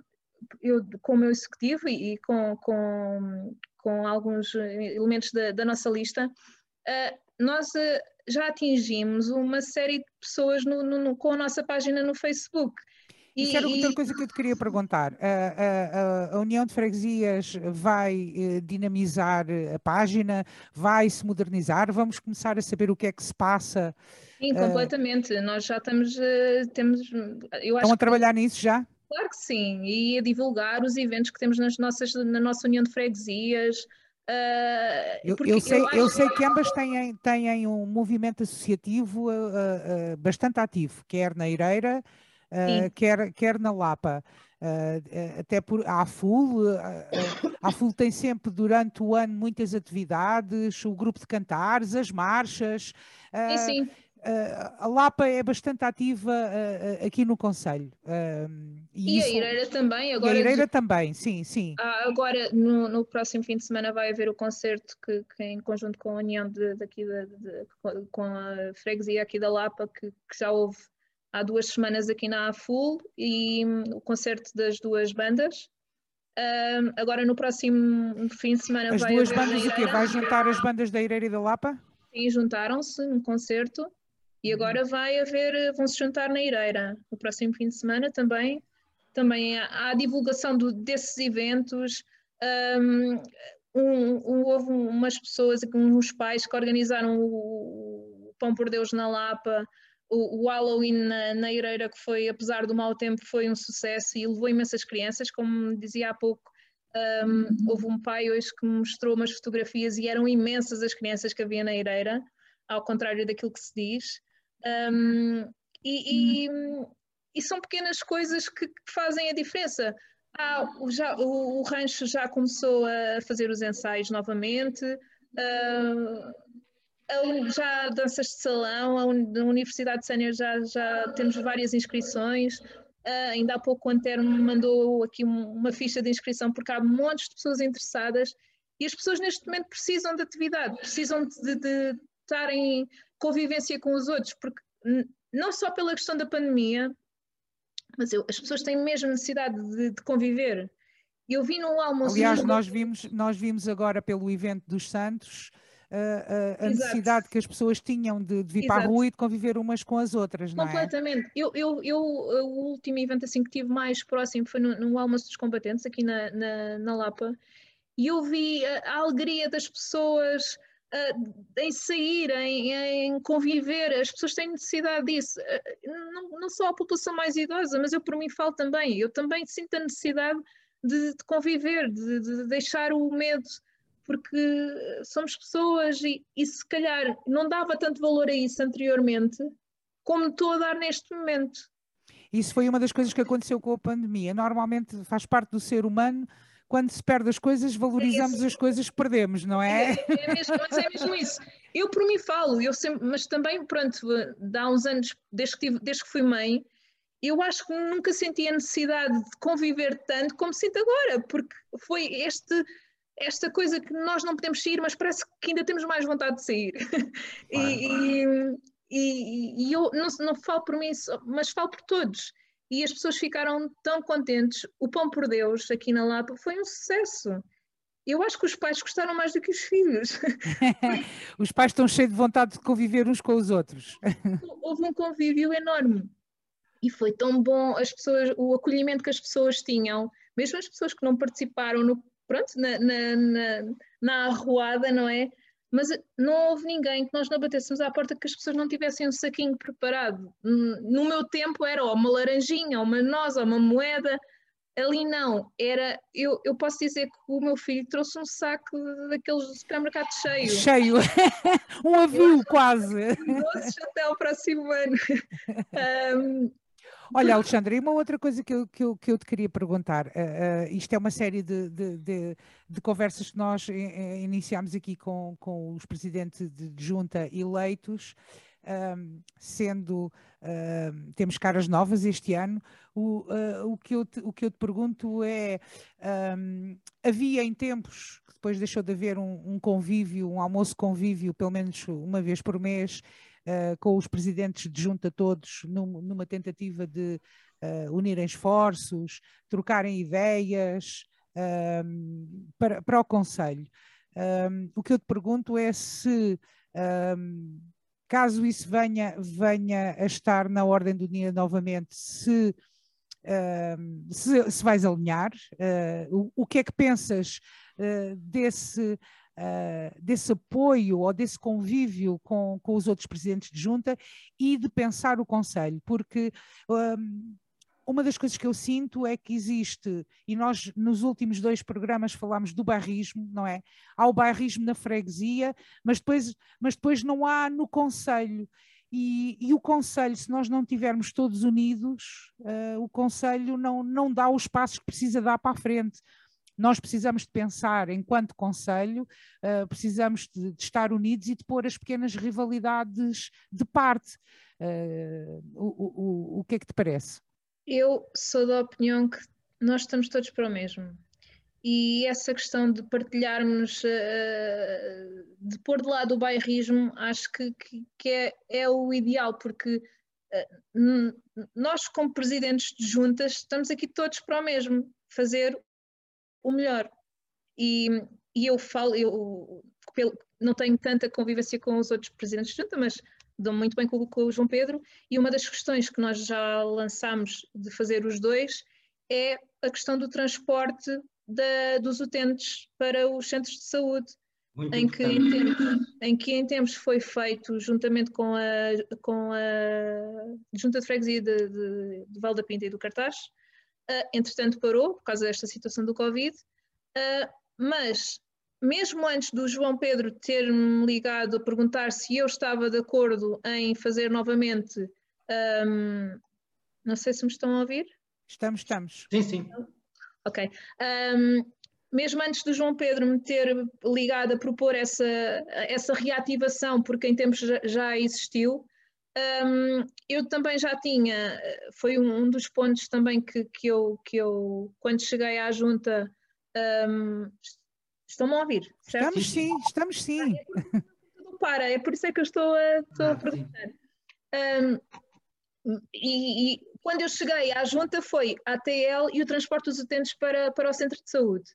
eu, com o meu executivo e, e com, com, com alguns elementos da, da nossa lista, uh, nós uh, já atingimos uma série de pessoas no, no, com a nossa página no Facebook. Isso era outra coisa que eu te queria perguntar. A, a, a União de Freguesias vai eh, dinamizar a página, vai se modernizar, vamos começar a saber o que é que se passa. Sim, completamente. Uh, Nós já estamos, uh, temos. Eu estão a trabalhar nisso já? Claro que sim, e a divulgar os eventos que temos nas nossas, na nossa União de Freguesias. Uh, eu, eu, sei, eu, eu sei que ambas têm, têm um movimento associativo bastante ativo, quer na Eireira, uh, quer, quer na Lapa. Uh, até por a AFUL, a AFUL tem sempre durante o ano muitas atividades, o grupo de cantares, as marchas. sim, sim. a Lapa é bastante ativa aqui no Conselho. e, e isso, a Ireira também. Agora, e a Ireira também, sim, sim. Ah, agora, no, no, próximo fim de semana, vai haver o concerto que, que em conjunto com a União de, daqui de, com a freguesia aqui da Lapa, que, que já houve há duas semanas aqui na AFUL e um, o concerto das duas bandas. Um, agora no próximo fim de semana as vai duas bandas o quê? Vai juntar as bandas da Ireira e da Lapa? Sim, juntaram-se no concerto e uhum. agora vai haver, vão se juntar na Ireira no próximo fim de semana também. Também há, há divulgação do, desses eventos. Um, um, um, houve umas pessoas, uns pais que organizaram o, o Pão por Deus na Lapa o, o Halloween na, na Ireira, que foi, apesar do mau tempo, foi um sucesso e levou imensas crianças, como dizia há pouco, um, houve um pai hoje que mostrou umas fotografias e eram imensas as crianças que havia na Ireira, ao contrário daquilo que se diz. Um, e, e, e, são pequenas coisas que, que fazem a diferença. Ah, já, o, o, rancho já começou a fazer os ensaios novamente. Uh, já danças de salão, a Universidade Sénior já, já temos várias inscrições. Uh, ainda há pouco o Antero me mandou aqui uma ficha de inscrição porque há montes de pessoas interessadas e as pessoas neste momento precisam de atividade, precisam de, de estar em convivência com os outros, porque não só pela questão da pandemia, mas eu, as pessoas têm mesmo necessidade de, de conviver. Eu vi no almoço. Aliás, nós vimos, nós vimos agora pelo evento dos Santos a, a necessidade que as pessoas tinham de, de vir Exato. para a rua e de conviver umas com as outras, não é? Completamente. É? Eu, eu, eu, o último evento assim que tive mais próximo foi no, no Almoço dos Combatentes, aqui na, na, na Lapa, e eu vi a, a alegria das pessoas uh, em sair, em, em, conviver, as pessoas têm necessidade disso. Uh, não, não só a população mais idosa, mas eu por mim falo também. Eu também sinto a necessidade de, de conviver, de, de deixar o medo porque somos pessoas e, e se calhar não dava tanto valor a isso anteriormente como estou a dar neste momento. Isso foi uma das coisas que aconteceu com a pandemia. Normalmente faz parte do ser humano quando se perde as coisas, valorizamos é as coisas que perdemos, não é? É, é mesmo, mas é mesmo isso. Eu por mim falo, eu sempre, mas também, pronto, há uns anos, desde que, tive, desde que fui mãe, eu acho que nunca senti a necessidade de conviver tanto como sinto agora, porque foi este esta coisa que nós não podemos sair, mas parece que ainda temos mais vontade de sair. e, e, e, eu não, não falo por mim, mas falo por todos. E as pessoas ficaram tão contentes. O Pão por Deus, aqui na Lapa, foi um sucesso. Eu acho que os pais gostaram mais do que os filhos. os pais estão cheios de vontade de conviver uns com os outros. Houve um convívio enorme. E foi tão bom as pessoas, o acolhimento que as pessoas tinham, mesmo as pessoas que não participaram no pronto, na, na, na, na arruada, não é? Mas não houve ninguém que nós não batêssemos à porta que as pessoas não tivessem um saquinho preparado. No meu tempo era ou uma laranjinha, ou uma noz, ou uma moeda. Ali não, era, eu, eu posso dizer que o meu filho trouxe um saco daqueles supermercados cheio. Cheio, um avio quase. Doces até ao próximo ano. Um, Olha, Alexandre, e uma outra coisa que eu, que eu, que eu te queria perguntar. Uh, uh, isto é uma série de, de, de, de conversas que nós iniciámos aqui com, com os presidentes de, junta eleitos. Um, sendo um, temos caras novas este ano, o, uh, o, que eu te, o que eu te pergunto é: um, havia em tempos depois deixou de haver um convívio, um almoço convívio, pelo menos uma vez por mês, uh, com os presidentes de junta todos, num, numa tentativa de uh, unirem esforços, trocarem ideias para, para o Conselho. o que eu te pergunto é se caso isso venha, venha a estar na ordem do dia novamente, se, uh, se, se, vais alinhar, uh, o, o, que é que pensas uh, desse, desse apoio ou desse convívio com, com os outros presidentes de junta e de pensar o Conselho, porque uma das coisas que eu sinto é que existe, e nós nos últimos dois programas falámos do bairrismo, não é? Há o bairrismo na freguesia, mas depois, mas depois não há no Conselho. E, e, o Conselho, se nós não tivermos todos unidos, uh, o Conselho não, não dá os passos que precisa dar para a frente. Nós precisamos de pensar enquanto Conselho, uh, precisamos de, de, estar unidos e de pôr as pequenas rivalidades de parte. Uh, o, o, o que é que te parece? Eu sou da opinião que nós estamos todos para o mesmo. E essa questão de partilharmos, uh, de pôr de lado o bairrismo, acho que, que, que é, é, o ideal, porque nós, como presidentes de juntas, estamos aqui todos para o mesmo, fazer o melhor. E, e eu falo, eu pelo, não tenho tanta convivência com os outros presidentes de junta, mas dão muito bem com, com, o João Pedro, e uma das questões que nós já lançámos de fazer os dois é a questão do transporte da, dos utentes para os centros de saúde. em que, em, tempos, em que em tempos foi feito juntamente com a, com a Junta de Freguesia de, de, de Val da Pinta e do Cartaz, uh, entretanto parou por causa desta situação do Covid, uh, mas mesmo antes do João Pedro ter-me ligado a perguntar se eu estava de acordo em fazer novamente, um, não sei se me estão a ouvir. Estamos, estamos. Sim, sim. Ok. Um, mesmo antes do João Pedro me ter ligado a propor essa, essa reativação, porque em tempos já, já existiu, um, eu também já tinha, foi um, um, dos pontos também que, que, eu, que eu, quando cheguei à junta, um, Estão-me a ouvir, certo? Estamos sim, estamos sim. Não para, é por isso é que eu estou a, estou a ah, perguntar. Um, e, e, quando eu cheguei à junta foi a ATL e o transporte dos utentes para, para o centro de saúde.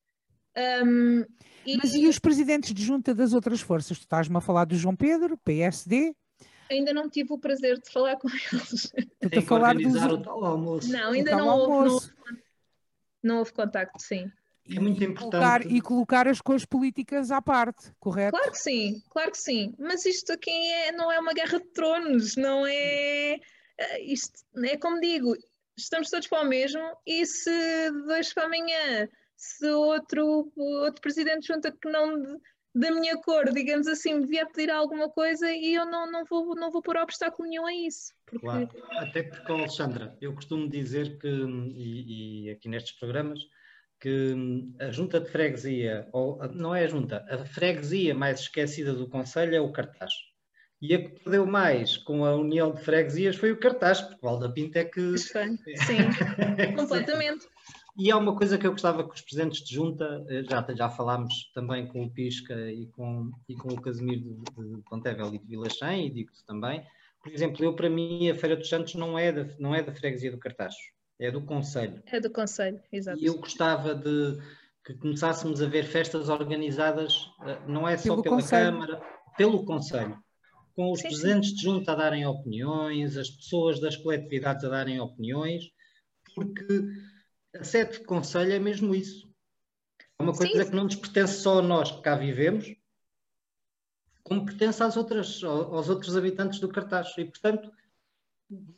Um, e... Mas e os presidentes de junta das outras forças? Tu estás-me a falar do João Pedro, PSD? Ainda não tive o prazer de falar com eles. Tu a falar dos... o tal almoço. Não, ainda não houve, não houve, não houve contacto, sim. É muito importante. Colocar, e colocar as coisas políticas à parte, correto? Claro que sim, claro que sim. Mas isto aqui é, não é uma guerra de tronos, não é. Eh, isto é como digo, estamos todos para o mesmo e se dois para amanhã, se outro, outro presidente junta que não da minha cor, digamos assim, me vier pedir alguma coisa e eu não, não, vou, não vou pôr obstáculo nenhum a isso. Porque... Claro. Até porque, Alexandra, eu costumo dizer que, e, e aqui nestes programas, que hum, a junta de freguesia, ou não é a junta, a freguesia mais esquecida do Conselho é o cartaz. E a que perdeu mais com a união de freguesias foi o cartaz, porque o Valda Pinto é que. Sim, completamente. E há uma coisa que eu gostava que os presidentes de junta, eh, já, já falámos também com o Pisca e com, e com o Casimiro de, de Pontevel e de Vilachém, e digo-te também, por exemplo, eu para mim a Feira dos Santos não é da, não é da freguesia do Cartaz, é do Conselho. É do Conselho, exato. E eu gostava de que começássemos a ver festas organizadas, eh, não é só pelo pela Conselho. Câmara, pelo Conselho. Com os sim, presidentes sim. de junta a darem opiniões, as pessoas das coletividades a darem opiniões, porque a sede de Conselho é mesmo isso. É uma coisa sim. que não nos pertence só a nós que cá vivemos, como pertence às outras, aos outros habitantes do cartaz. E, portanto,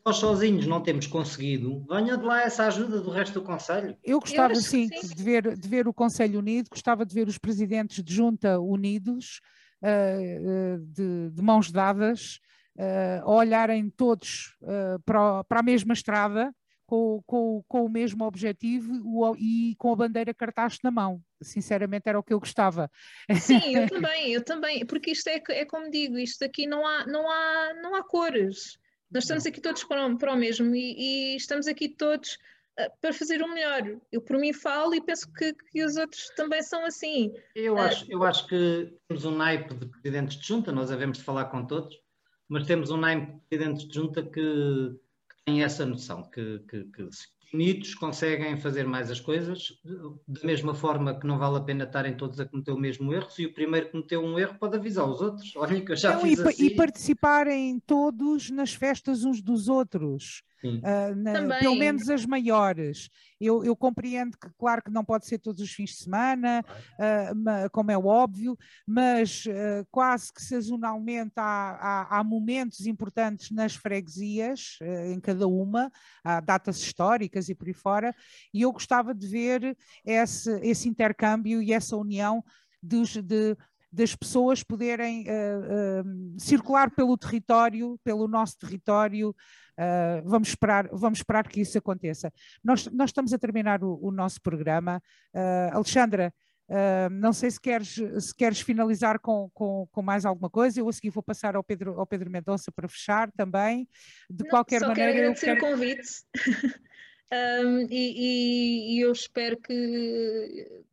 nós sozinhos não temos conseguido, venha de lá essa ajuda do resto do Conselho. Eu gostava, Eu sim, sim, De, ver, de ver o Conselho unido, gostava de ver os presidentes de junta unidos, uh, de, de, mãos dadas, uh, a olharem todos uh, para, para, a mesma estrada, com, com, com o mesmo objetivo e com a bandeira cartaz na mão. Sinceramente, era o que eu gostava. Sim, eu também, eu também, porque isto é, é como digo, isto aqui não há, não há, não há cores. Nós estamos aqui todos para o, para o mesmo e, e estamos aqui todos uh, para fazer o melhor. Eu por mim falo e penso que, que os outros também são assim. Eu, uh, acho, eu acho que temos um naipe de presidentes de junta, nós devemos de falar com todos, mas temos um naipe de presidentes de junta que, tem essa noção, que, que, que unidos conseguem fazer mais as coisas, da mesma forma que não vale a pena estarem todos a cometer o mesmo erro. Se o primeiro cometeu um erro, pode avisar os outros. Olhem que eu já não, fiz e, assim. E participarem todos nas festas uns dos outros. Uh, na, pelo menos as maiores. Eu, eu, compreendo que, claro, que não pode ser todos os fins de semana, uh, como é óbvio, mas uh, quase que sazonalmente há, há, há, momentos importantes nas freguesias, em cada uma, há datas históricas e por aí fora, e eu gostava de ver esse, esse intercâmbio e essa união dos, de, das pessoas poderem uh, uh, circular pelo território, pelo nosso território. Uh, vamos, esperar, vamos esperar que isso aconteça. Nós, nós estamos a terminar o, o nosso programa. Alexandra, não sei se queres, se queres finalizar com, com, com, mais alguma coisa. Eu a seguir vou passar ao Pedro, ao Pedro Mendonça para fechar também. De não, qualquer só maneira. Quero agradecer quero... o convite. um, e, e, e eu espero que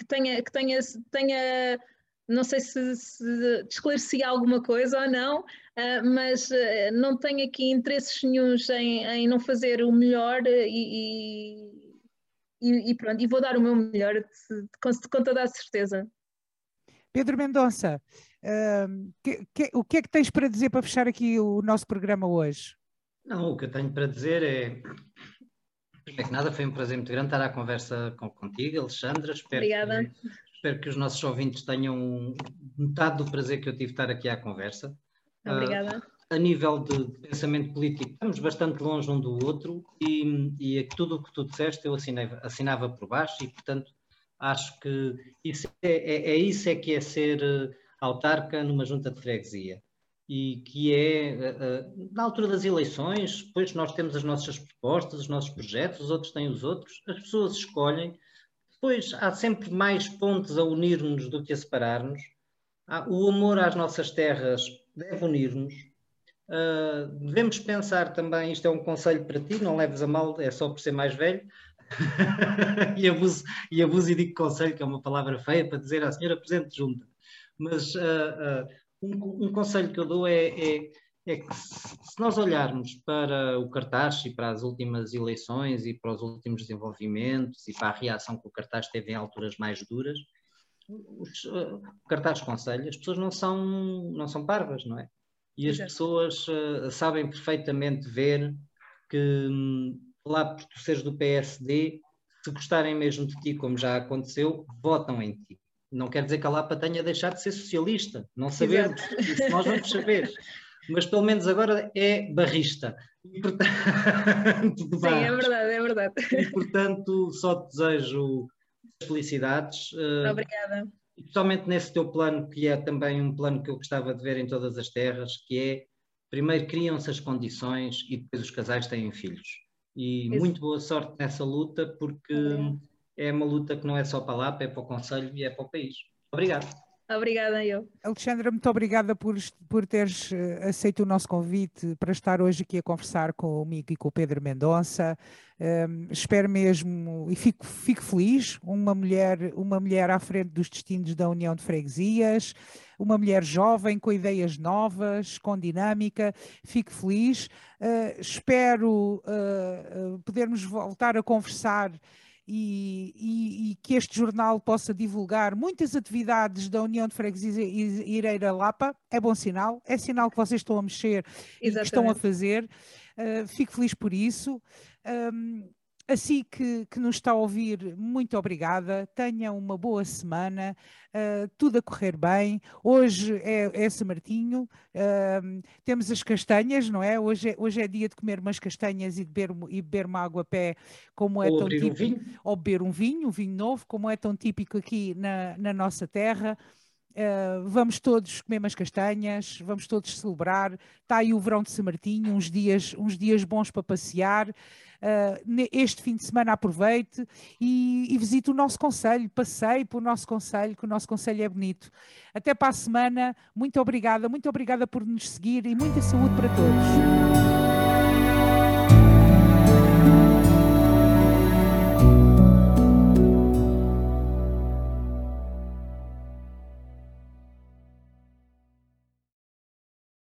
que tenha, que tenha, tenha não sei se, se esclareci alguma coisa ou não, uh, mas uh, não tenho aqui interesses nenhums em, em não fazer o melhor e, e, pronto, e vou dar o meu melhor de, de, com toda a certeza. Pedro Mendonça, uh, que, que, o que é que tens para dizer para fechar aqui o nosso programa hoje? Não, o que eu tenho para dizer é Primeiro que nada, foi um prazer muito grande estar à conversa com, contigo, Alexandra. Espero Obrigada. Que, espero que os nossos ouvintes tenham metade do prazer que eu tive de estar aqui à conversa. Obrigada. Uh, a nível de, pensamento político, estamos bastante longe um do outro e, e tudo o que tu disseste eu assinei, assinava por baixo e, portanto, acho que isso é, é, é isso é que é ser uh, autarca numa junta de freguesia e que é, eh, eh, na altura das eleições, depois nós temos as nossas propostas, os nossos projetos, os outros têm os outros, as pessoas escolhem, depois há sempre mais pontos a unir-nos do que a separar-nos. O amor às nossas terras deve unir-nos. Uh, devemos pensar também, isto é um conselho para ti, não leves a mal, é só por ser mais velho, e, abuso, e abuso e digo conselho, que é uma palavra feia para dizer à senhora presente junta. Mas uh, uh, um, um conselho que eu dou é, é, é que se nós olharmos para o cartaz e para as últimas eleições e para os últimos desenvolvimentos e para a reação que o cartaz teve em alturas mais duras, os, uh, o cartaz conselho, as pessoas não são, não são parvas, não é? E as Exato. pessoas uh, sabem perfeitamente ver que um, lá por tu seres do PSD, se gostarem mesmo de ti, como já aconteceu, votam em ti não quer dizer que a Lapa tenha deixado de ser socialista, não sabemos, Exato. isso nós vamos saber. Mas pelo menos agora é barrista. E, portanto, Sim, é verdade, é verdade. E portanto, só te desejo felicidades. Eh, Obrigada. Especialmente nesse teu plano, que é também um plano que eu gostava de ver em todas as terras, que é primeiro criam-se as condições e depois os casais têm filhos. E Isso. muito boa sorte nessa luta, porque é uma luta que não é só para a Lapa, é para o Conselho e é para o país. Obrigado. Obrigada eu. Alexandra, muito obrigada por, por teres eh, aceito o nosso convite para estar hoje aqui a conversar comigo e com o Pedro Mendonça. Um, ehm, espero mesmo e fico, fico feliz, uma mulher, uma mulher à frente dos destinos da União de Freguesias, uma mulher jovem, com ideias novas, com dinâmica, fico feliz. Uh, espero uh, podermos voltar a conversar e, e, e, que este jornal possa divulgar muitas atividades da União de Freguesias Ireira Lapa, é bom sinal, é sinal que vocês estão a mexer Exatamente. e que estão a fazer. Uh, fico feliz por isso. Um, Assim que, que nos está a ouvir, muito obrigada. Tenha uma boa semana, uh, tudo a correr bem. Hoje é, é São Martinho, uh, temos as castanhas, não é? Hoje, é? hoje é dia de comer umas castanhas e beber, e beber uma água a pé, como é ou tão típico. Um. Ou beber um vinho, um vinho novo, como é tão típico aqui na, na nossa terra. Uh, vamos todos comer umas castanhas, vamos todos celebrar. Está aí o verão de São Martinho, uns dias, uns dias bons para passear. Uh, este fim de semana aproveite e, e visite o nosso conselho, passeie para o nosso conselho, que o nosso conselho é bonito. Até para a semana, muito obrigada, muito obrigada por nos seguir e muita saúde para todos.